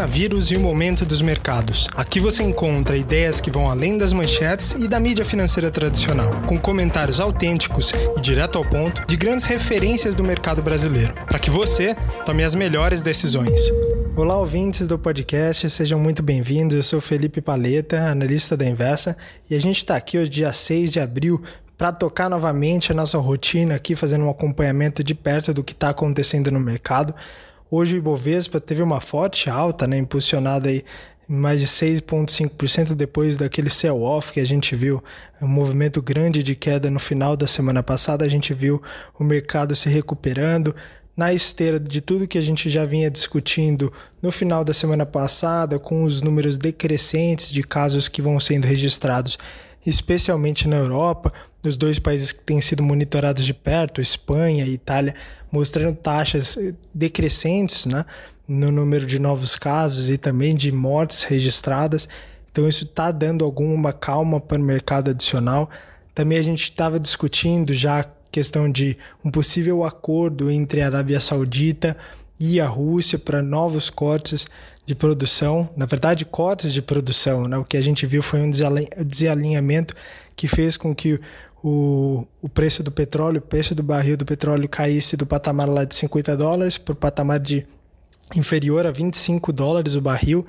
coronavírus e o momento dos mercados. Aqui você encontra ideias que vão além das manchetes e da mídia financeira tradicional, com comentários autênticos e direto ao ponto de grandes referências do mercado brasileiro, para que você tome as melhores decisões. Olá, ouvintes do podcast, sejam muito bem-vindos. Eu sou Felipe Paleta, analista da Inversa, e a gente está aqui hoje, dia 6 de abril, para tocar novamente a nossa rotina aqui, fazendo um acompanhamento de perto do que está acontecendo no mercado. Hoje o Ibovespa teve uma forte alta, né, impulsionada aí mais de 6,5% depois daquele sell-off que a gente viu, um movimento grande de queda no final da semana passada, a gente viu o mercado se recuperando na esteira de tudo que a gente já vinha discutindo no final da semana passada, com os números decrescentes de casos que vão sendo registrados, especialmente na Europa, nos dois países que têm sido monitorados de perto, Espanha e Itália, mostrando taxas decrescentes né, no número de novos casos e também de mortes registradas. Então, isso está dando alguma calma para o mercado adicional. Também a gente estava discutindo já a questão de um possível acordo entre a Arábia Saudita e a Rússia para novos cortes de produção, na verdade, cortes de produção. Né? O que a gente viu foi um desalinhamento que fez com que o, o preço do petróleo, o preço do barril do petróleo caísse do patamar lá de 50 dólares para o patamar de inferior a 25 dólares o barril,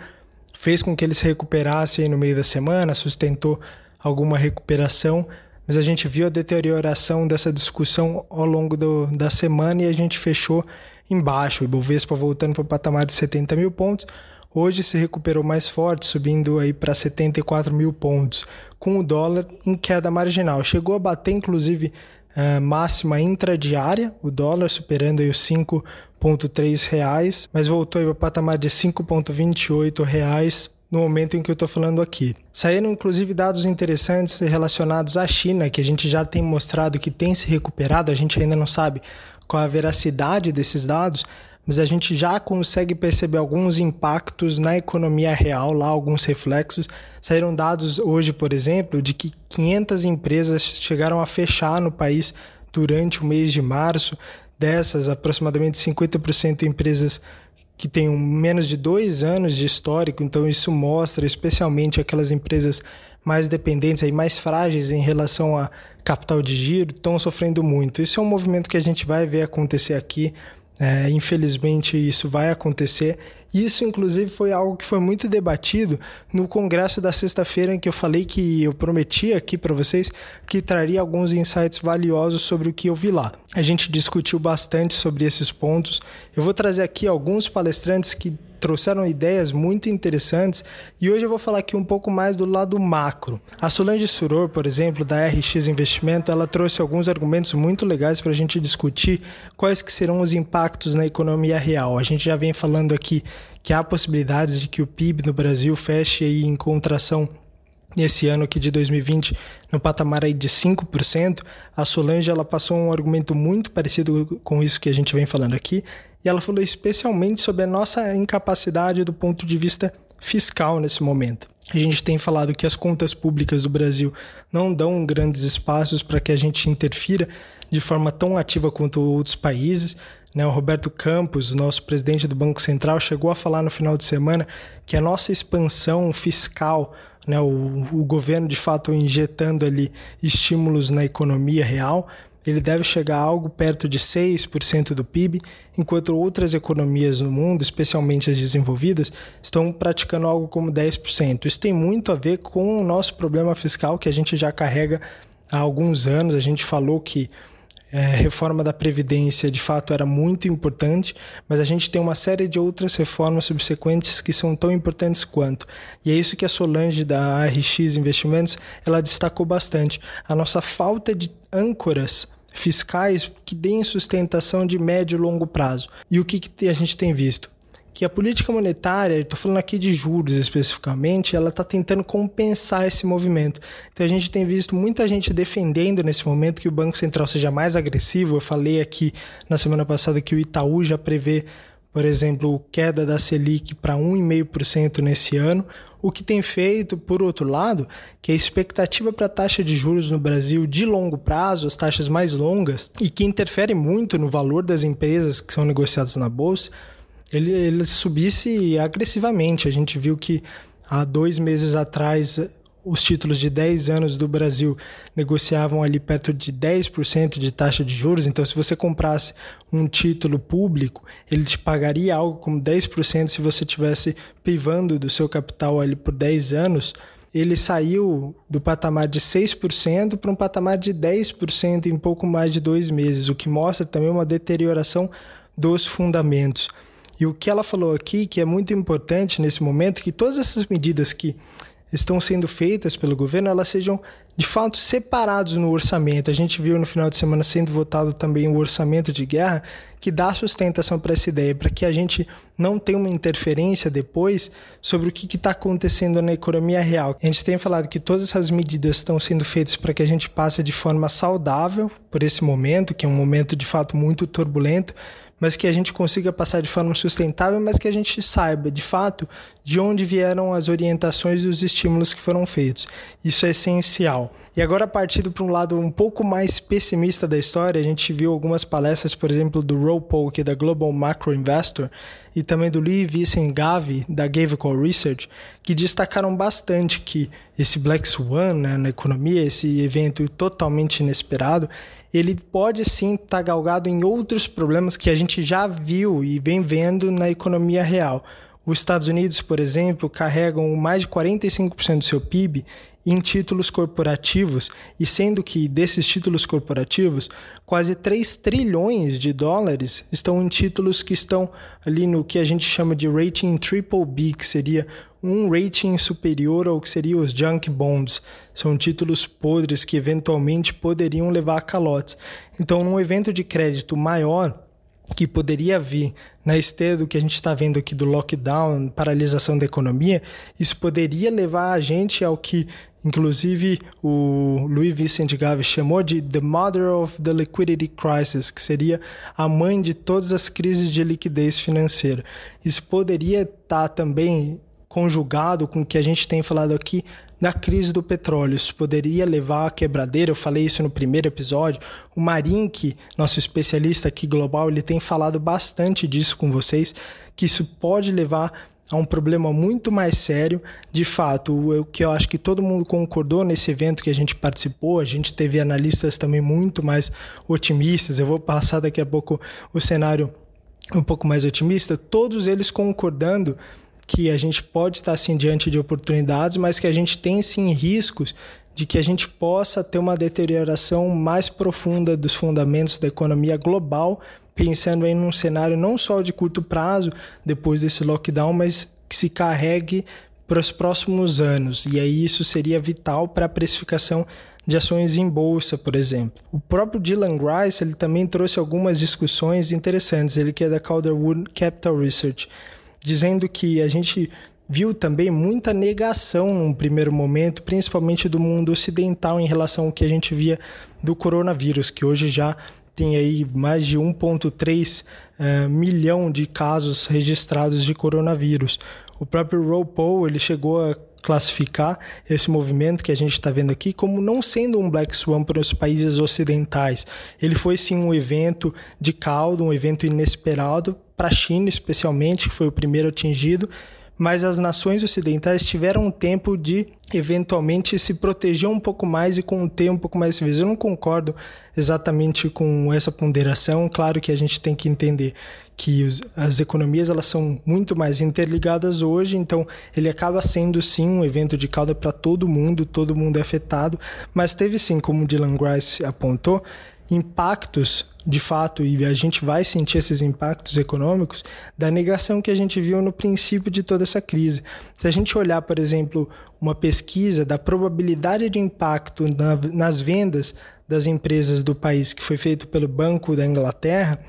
fez com que ele se recuperasse no meio da semana, sustentou alguma recuperação, mas a gente viu a deterioração dessa discussão ao longo do, da semana e a gente fechou embaixo, o Ibovespa voltando para o patamar de 70 mil pontos, hoje se recuperou mais forte, subindo aí para 74 mil pontos, com o dólar em queda marginal. Chegou a bater, inclusive, a máxima intradiária, o dólar superando aí os 5,3 reais, mas voltou aí para o patamar de 5,28 reais no momento em que eu estou falando aqui. Saíram inclusive dados interessantes relacionados à China, que a gente já tem mostrado que tem se recuperado, a gente ainda não sabe qual a veracidade desses dados, mas a gente já consegue perceber alguns impactos na economia real, lá alguns reflexos. Saíram dados hoje, por exemplo, de que 500 empresas chegaram a fechar no país durante o mês de março. Dessas, aproximadamente 50% empresas que têm menos de dois anos de histórico, então isso mostra especialmente aquelas empresas mais dependentes e mais frágeis em relação a capital de giro, estão sofrendo muito. Isso é um movimento que a gente vai ver acontecer aqui é, infelizmente, isso vai acontecer. Isso, inclusive, foi algo que foi muito debatido no congresso da sexta-feira, em que eu falei que eu prometi aqui para vocês que traria alguns insights valiosos sobre o que eu vi lá. A gente discutiu bastante sobre esses pontos. Eu vou trazer aqui alguns palestrantes que trouxeram ideias muito interessantes e hoje eu vou falar aqui um pouco mais do lado macro. A Solange Suror, por exemplo, da RX Investimento, ela trouxe alguns argumentos muito legais para a gente discutir quais que serão os impactos na economia real. A gente já vem falando aqui que há possibilidades de que o PIB no Brasil feche aí em contração nesse ano aqui de 2020 no patamar aí de 5%, a Solange ela passou um argumento muito parecido com isso que a gente vem falando aqui, e ela falou especialmente sobre a nossa incapacidade do ponto de vista fiscal nesse momento. A gente tem falado que as contas públicas do Brasil não dão grandes espaços para que a gente interfira de forma tão ativa quanto outros países. Né? O Roberto Campos, nosso presidente do Banco Central, chegou a falar no final de semana que a nossa expansão fiscal né, o, o governo de fato injetando ali estímulos na economia real, ele deve chegar a algo perto de 6% do PIB, enquanto outras economias no mundo, especialmente as desenvolvidas, estão praticando algo como 10%. Isso tem muito a ver com o nosso problema fiscal que a gente já carrega há alguns anos. A gente falou que é, reforma da Previdência de fato era muito importante, mas a gente tem uma série de outras reformas subsequentes que são tão importantes quanto. E é isso que a Solange da ARX Investimentos ela destacou bastante. A nossa falta de âncoras fiscais que deem sustentação de médio e longo prazo. E o que, que a gente tem visto? Que a política monetária, estou falando aqui de juros especificamente, ela está tentando compensar esse movimento. Então a gente tem visto muita gente defendendo nesse momento que o Banco Central seja mais agressivo. Eu falei aqui na semana passada que o Itaú já prevê, por exemplo, queda da Selic para 1,5% nesse ano, o que tem feito, por outro lado, que a expectativa para a taxa de juros no Brasil de longo prazo, as taxas mais longas, e que interfere muito no valor das empresas que são negociadas na bolsa, ele, ele subisse agressivamente. A gente viu que há dois meses atrás os títulos de 10 anos do Brasil negociavam ali perto de 10% de taxa de juros. Então, se você comprasse um título público, ele te pagaria algo como 10% se você tivesse privando do seu capital ali por 10 anos. Ele saiu do patamar de 6% para um patamar de 10% em pouco mais de dois meses, o que mostra também uma deterioração dos fundamentos. E o que ela falou aqui, que é muito importante nesse momento, que todas essas medidas que estão sendo feitas pelo governo, elas sejam de fato separados no orçamento. A gente viu no final de semana sendo votado também o orçamento de guerra, que dá sustentação para essa ideia, para que a gente não tenha uma interferência depois sobre o que está acontecendo na economia real. A gente tem falado que todas essas medidas estão sendo feitas para que a gente passe de forma saudável por esse momento, que é um momento de fato muito turbulento, mas que a gente consiga passar de forma sustentável, mas que a gente saiba, de fato, de onde vieram as orientações e os estímulos que foram feitos. Isso é essencial. E agora, partindo para um lado um pouco mais pessimista da história, a gente viu algumas palestras, por exemplo, do Roe que é da Global Macro Investor, e também do Lee Vincent Gavi, da Gavico Research, que destacaram bastante que esse Black Swan né, na economia, esse evento totalmente inesperado, ele pode sim estar tá galgado em outros problemas que a gente já viu e vem vendo na economia real. Os Estados Unidos, por exemplo, carregam mais de 45% do seu PIB em títulos corporativos, e sendo que desses títulos corporativos, quase 3 trilhões de dólares estão em títulos que estão ali no que a gente chama de rating triple B, que seria um rating superior ao que seriam os junk bonds. São títulos podres que eventualmente poderiam levar a calotes. Então, num evento de crédito maior, que poderia vir na esteira do que a gente está vendo aqui do lockdown, paralisação da economia, isso poderia levar a gente ao que Inclusive, o Louis Vincent Gavi chamou de The Mother of the Liquidity Crisis, que seria a mãe de todas as crises de liquidez financeira. Isso poderia estar tá também conjugado com o que a gente tem falado aqui da crise do petróleo. Isso poderia levar à quebradeira, eu falei isso no primeiro episódio. O Marink, nosso especialista aqui global, ele tem falado bastante disso com vocês, que isso pode levar a um problema muito mais sério. De fato, o que eu acho que todo mundo concordou nesse evento que a gente participou, a gente teve analistas também muito mais otimistas. Eu vou passar daqui a pouco o cenário um pouco mais otimista, todos eles concordando que a gente pode estar sim diante de oportunidades, mas que a gente tem sim riscos de que a gente possa ter uma deterioração mais profunda dos fundamentos da economia global pensando em um cenário não só de curto prazo, depois desse lockdown, mas que se carregue para os próximos anos. E aí isso seria vital para a precificação de ações em bolsa, por exemplo. O próprio Dylan Grice ele também trouxe algumas discussões interessantes, ele que é da Calderwood Capital Research, dizendo que a gente viu também muita negação num primeiro momento, principalmente do mundo ocidental em relação ao que a gente via do coronavírus, que hoje já tem aí mais de 1,3 uh, eh, milhão de casos registrados de coronavírus. O próprio RuPaul ele chegou a classificar esse movimento que a gente está vendo aqui como não sendo um Black Swan para os países ocidentais. Ele foi sim um evento de caldo, um evento inesperado para a China, especialmente, que foi o primeiro atingido, mas as nações ocidentais tiveram um tempo de eventualmente se proteger um pouco mais e conter um pouco mais esse vírus. Eu não concordo exatamente com essa ponderação. Claro que a gente tem que entender que os, as economias elas são muito mais interligadas hoje, então ele acaba sendo sim um evento de cauda para todo mundo, todo mundo é afetado, mas teve sim, como Dylan Grice apontou, impactos de fato, e a gente vai sentir esses impactos econômicos da negação que a gente viu no princípio de toda essa crise. Se a gente olhar, por exemplo, uma pesquisa da probabilidade de impacto na, nas vendas das empresas do país que foi feito pelo Banco da Inglaterra,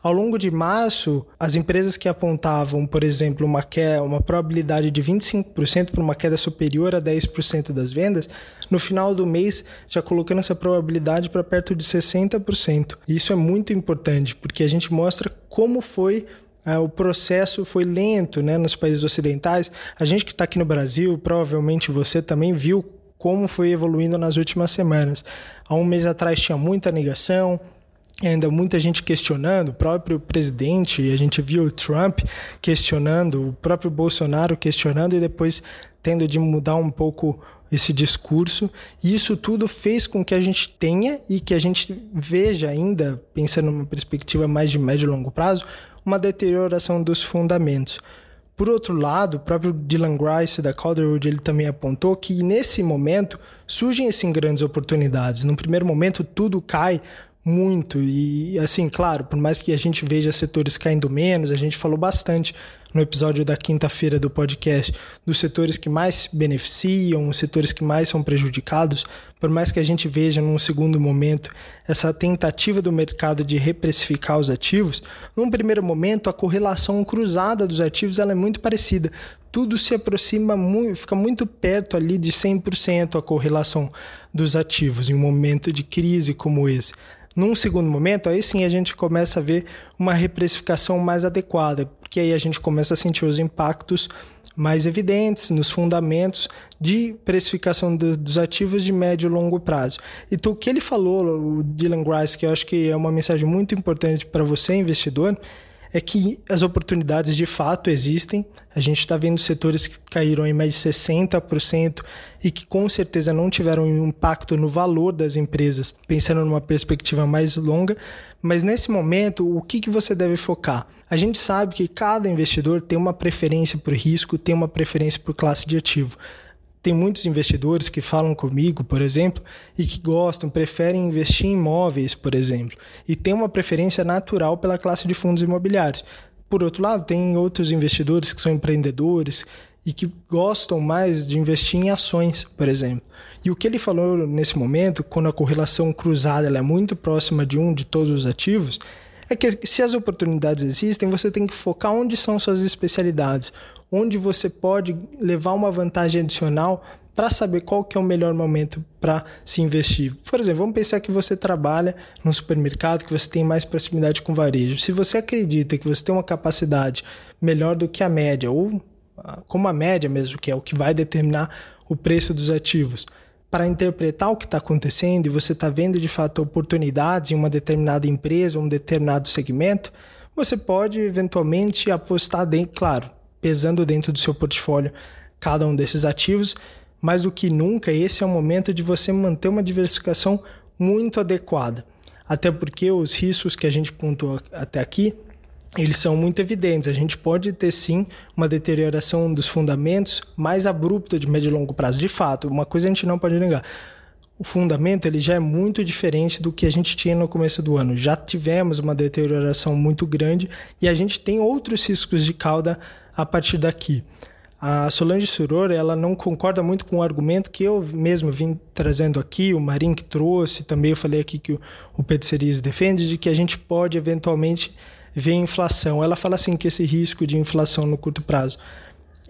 ao longo de março, as empresas que apontavam, por exemplo, uma, queda, uma probabilidade de 25% para uma queda superior a 10% das vendas, no final do mês já colocando essa probabilidade para perto de 60%. E isso é muito importante, porque a gente mostra como foi ah, o processo foi lento né, nos países ocidentais. A gente que está aqui no Brasil, provavelmente você também viu como foi evoluindo nas últimas semanas. Há um mês atrás tinha muita negação, ainda muita gente questionando, o próprio presidente, e a gente viu o Trump questionando, o próprio Bolsonaro questionando e depois tendo de mudar um pouco esse discurso. E isso tudo fez com que a gente tenha e que a gente veja ainda, pensando numa perspectiva mais de médio e longo prazo, uma deterioração dos fundamentos. Por outro lado, o próprio Dylan Grice da Calderwood ele também apontou que nesse momento surgem assim grandes oportunidades. No primeiro momento tudo cai muito e assim, claro, por mais que a gente veja setores caindo menos, a gente falou bastante no episódio da quinta-feira do podcast dos setores que mais beneficiam, os setores que mais são prejudicados, por mais que a gente veja num segundo momento essa tentativa do mercado de reprecificar os ativos, num primeiro momento a correlação cruzada dos ativos ela é muito parecida. Tudo se aproxima muito, fica muito perto ali de 100% a correlação dos ativos em um momento de crise como esse. Num segundo momento, aí sim a gente começa a ver uma reprecificação mais adequada, porque aí a gente começa a sentir os impactos mais evidentes nos fundamentos de precificação do, dos ativos de médio e longo prazo. Então, o que ele falou, o Dylan Grice, que eu acho que é uma mensagem muito importante para você, investidor, é que as oportunidades de fato existem. A gente está vendo setores que caíram em mais de 60% e que com certeza não tiveram um impacto no valor das empresas, pensando numa perspectiva mais longa. Mas nesse momento, o que, que você deve focar? A gente sabe que cada investidor tem uma preferência por risco, tem uma preferência por classe de ativo. Tem muitos investidores que falam comigo, por exemplo, e que gostam, preferem investir em imóveis, por exemplo, e tem uma preferência natural pela classe de fundos imobiliários. Por outro lado, tem outros investidores que são empreendedores e que gostam mais de investir em ações, por exemplo. E o que ele falou nesse momento, quando a correlação cruzada é muito próxima de um de todos os ativos, é que se as oportunidades existem, você tem que focar onde são suas especialidades, onde você pode levar uma vantagem adicional para saber qual que é o melhor momento para se investir. Por exemplo, vamos pensar que você trabalha num supermercado, que você tem mais proximidade com varejo. Se você acredita que você tem uma capacidade melhor do que a média, ou ah, como a média mesmo, que é o que vai determinar o preço dos ativos, para interpretar o que está acontecendo e você está vendo de fato oportunidades em uma determinada empresa, um determinado segmento, você pode eventualmente apostar dentro, claro, pesando dentro do seu portfólio cada um desses ativos, mais do que nunca, esse é o momento de você manter uma diversificação muito adequada. Até porque os riscos que a gente pontuou até aqui, eles são muito evidentes. A gente pode ter sim uma deterioração dos fundamentos mais abrupta de médio e longo prazo. De fato, uma coisa a gente não pode negar. O fundamento ele já é muito diferente do que a gente tinha no começo do ano. Já tivemos uma deterioração muito grande e a gente tem outros riscos de cauda a partir daqui. A Solange Suror ela não concorda muito com o argumento que eu mesmo vim trazendo aqui, o Marim que trouxe, também eu falei aqui que o, o Pedro Cerise defende, de que a gente pode eventualmente ver inflação. Ela fala assim que esse risco de inflação no curto prazo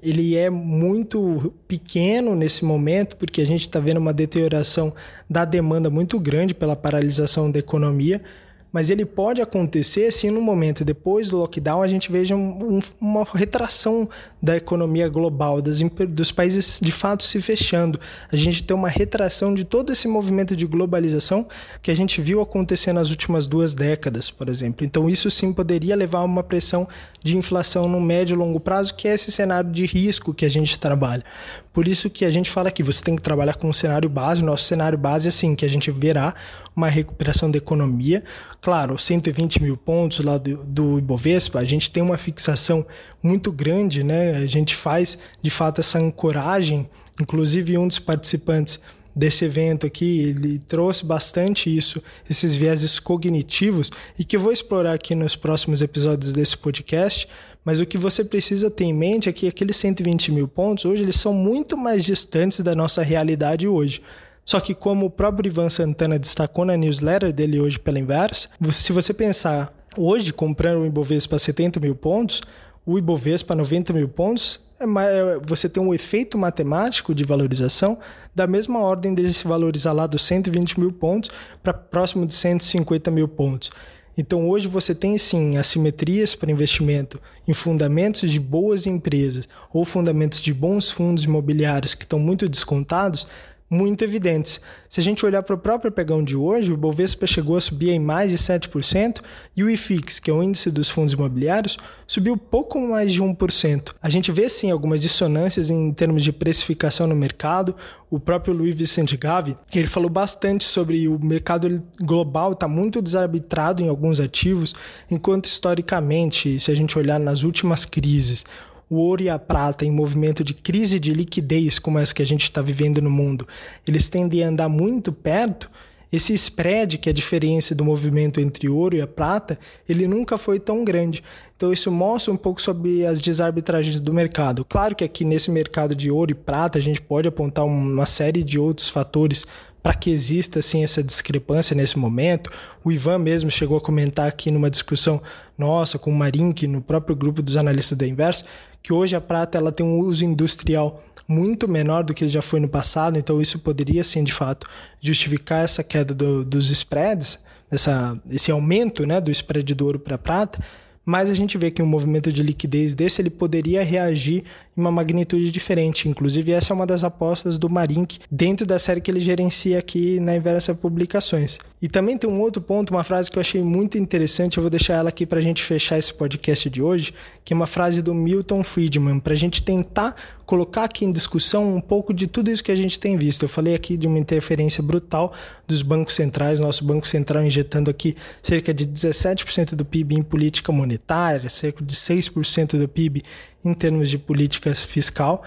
ele é muito pequeno nesse momento, porque a gente está vendo uma deterioração da demanda muito grande pela paralisação da economia mas ele pode acontecer se no momento depois do lockdown a gente veja um, uma retração da economia global, das, dos países de fato se fechando. A gente tem uma retração de todo esse movimento de globalização que a gente viu acontecer nas últimas duas décadas, por exemplo. Então, isso sim poderia levar a uma pressão de inflação no médio e longo prazo, que é esse cenário de risco que a gente trabalha. Por isso que a gente fala que você tem que trabalhar com um cenário base. Nosso cenário base é assim, que a gente verá uma recuperação da economia. Claro, 120 mil pontos lá do, do Ibovespa, a gente tem uma fixação muito grande, né? A gente faz, de fato, essa ancoragem. Inclusive, um dos participantes desse evento aqui, ele trouxe bastante isso, esses vieses cognitivos, e que eu vou explorar aqui nos próximos episódios desse podcast, mas o que você precisa ter em mente é que aqueles 120 mil pontos hoje eles são muito mais distantes da nossa realidade hoje. Só que como o próprio Ivan Santana destacou na newsletter dele hoje pela inversa, se você pensar hoje comprando o Ibovespa a 70 mil pontos, o Ibovespa a 90 mil pontos, é, é, você tem um efeito matemático de valorização da mesma ordem dele se valorizar lá dos 120 mil pontos para próximo de 150 mil pontos. Então hoje você tem sim assimetrias para investimento em fundamentos de boas empresas ou fundamentos de bons fundos imobiliários que estão muito descontados, muito evidentes. Se a gente olhar para o próprio pegão de hoje, o Bovespa chegou a subir em mais de 7% e o IFIX, que é o índice dos fundos imobiliários, subiu pouco mais de 1%. A gente vê sim algumas dissonâncias em termos de precificação no mercado. O próprio Luiz Vicente Gavi, ele falou bastante sobre o mercado global está muito desarbitrado em alguns ativos, enquanto historicamente, se a gente olhar nas últimas crises, o ouro e a prata em movimento de crise de liquidez como essa que a gente está vivendo no mundo, eles tendem a andar muito perto, esse spread, que é a diferença do movimento entre ouro e a prata, ele nunca foi tão grande. Então isso mostra um pouco sobre as desarbitragens do mercado. Claro que aqui nesse mercado de ouro e prata a gente pode apontar uma série de outros fatores para que exista assim essa discrepância nesse momento. O Ivan mesmo chegou a comentar aqui numa discussão nossa com o Marink no próprio grupo dos analistas da Inversa, que hoje a prata ela tem um uso industrial muito menor do que já foi no passado, então isso poderia sim de fato justificar essa queda do, dos spreads, essa, esse aumento né, do spread do ouro para prata, mas a gente vê que um movimento de liquidez desse ele poderia reagir em uma magnitude diferente. Inclusive, essa é uma das apostas do Marink dentro da série que ele gerencia aqui na Inversa Publicações. E também tem um outro ponto, uma frase que eu achei muito interessante, eu vou deixar ela aqui para a gente fechar esse podcast de hoje, que é uma frase do Milton Friedman, para a gente tentar colocar aqui em discussão um pouco de tudo isso que a gente tem visto. Eu falei aqui de uma interferência brutal dos bancos centrais, nosso Banco Central injetando aqui cerca de 17% do PIB em política monetária, cerca de 6% do PIB em termos de política fiscal.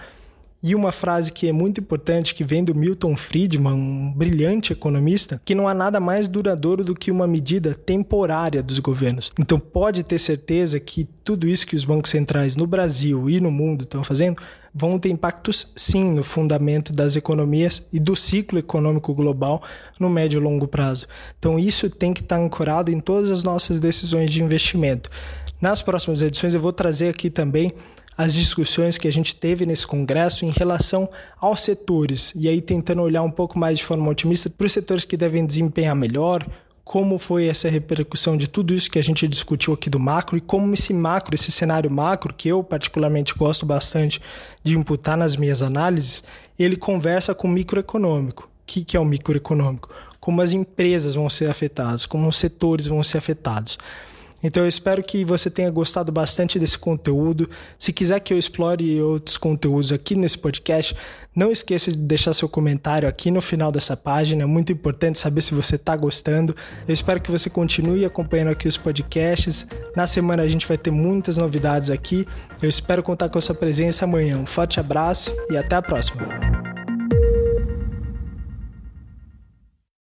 E uma frase que é muito importante, que vem do Milton Friedman, um brilhante economista, que não há nada mais duradouro do que uma medida temporária dos governos. Então pode ter certeza que tudo isso que os bancos centrais no Brasil e no mundo estão fazendo vão ter impactos sim no fundamento das economias e do ciclo econômico global no médio e longo prazo. Então isso tem que estar ancorado em todas as nossas decisões de investimento. Nas próximas edições eu vou trazer aqui também as discussões que a gente teve nesse congresso em relação aos setores, e aí tentando olhar um pouco mais de forma otimista para os setores que devem desempenhar melhor, como foi essa repercussão de tudo isso que a gente discutiu aqui do macro e como esse macro, esse cenário macro, que eu particularmente gosto bastante de imputar nas minhas análises, ele conversa com o microeconômico. O que, que é o microeconômico? Como as empresas vão ser afetadas, como os setores vão ser afetados. Então eu espero que você tenha gostado bastante desse conteúdo. Se quiser que eu explore outros conteúdos aqui nesse podcast, não esqueça de deixar seu comentário aqui no final dessa página. É muito importante saber se você está gostando. Eu espero que você continue acompanhando aqui os podcasts. Na semana a gente vai ter muitas novidades aqui. Eu espero contar com a sua presença amanhã. Um forte abraço e até a próxima.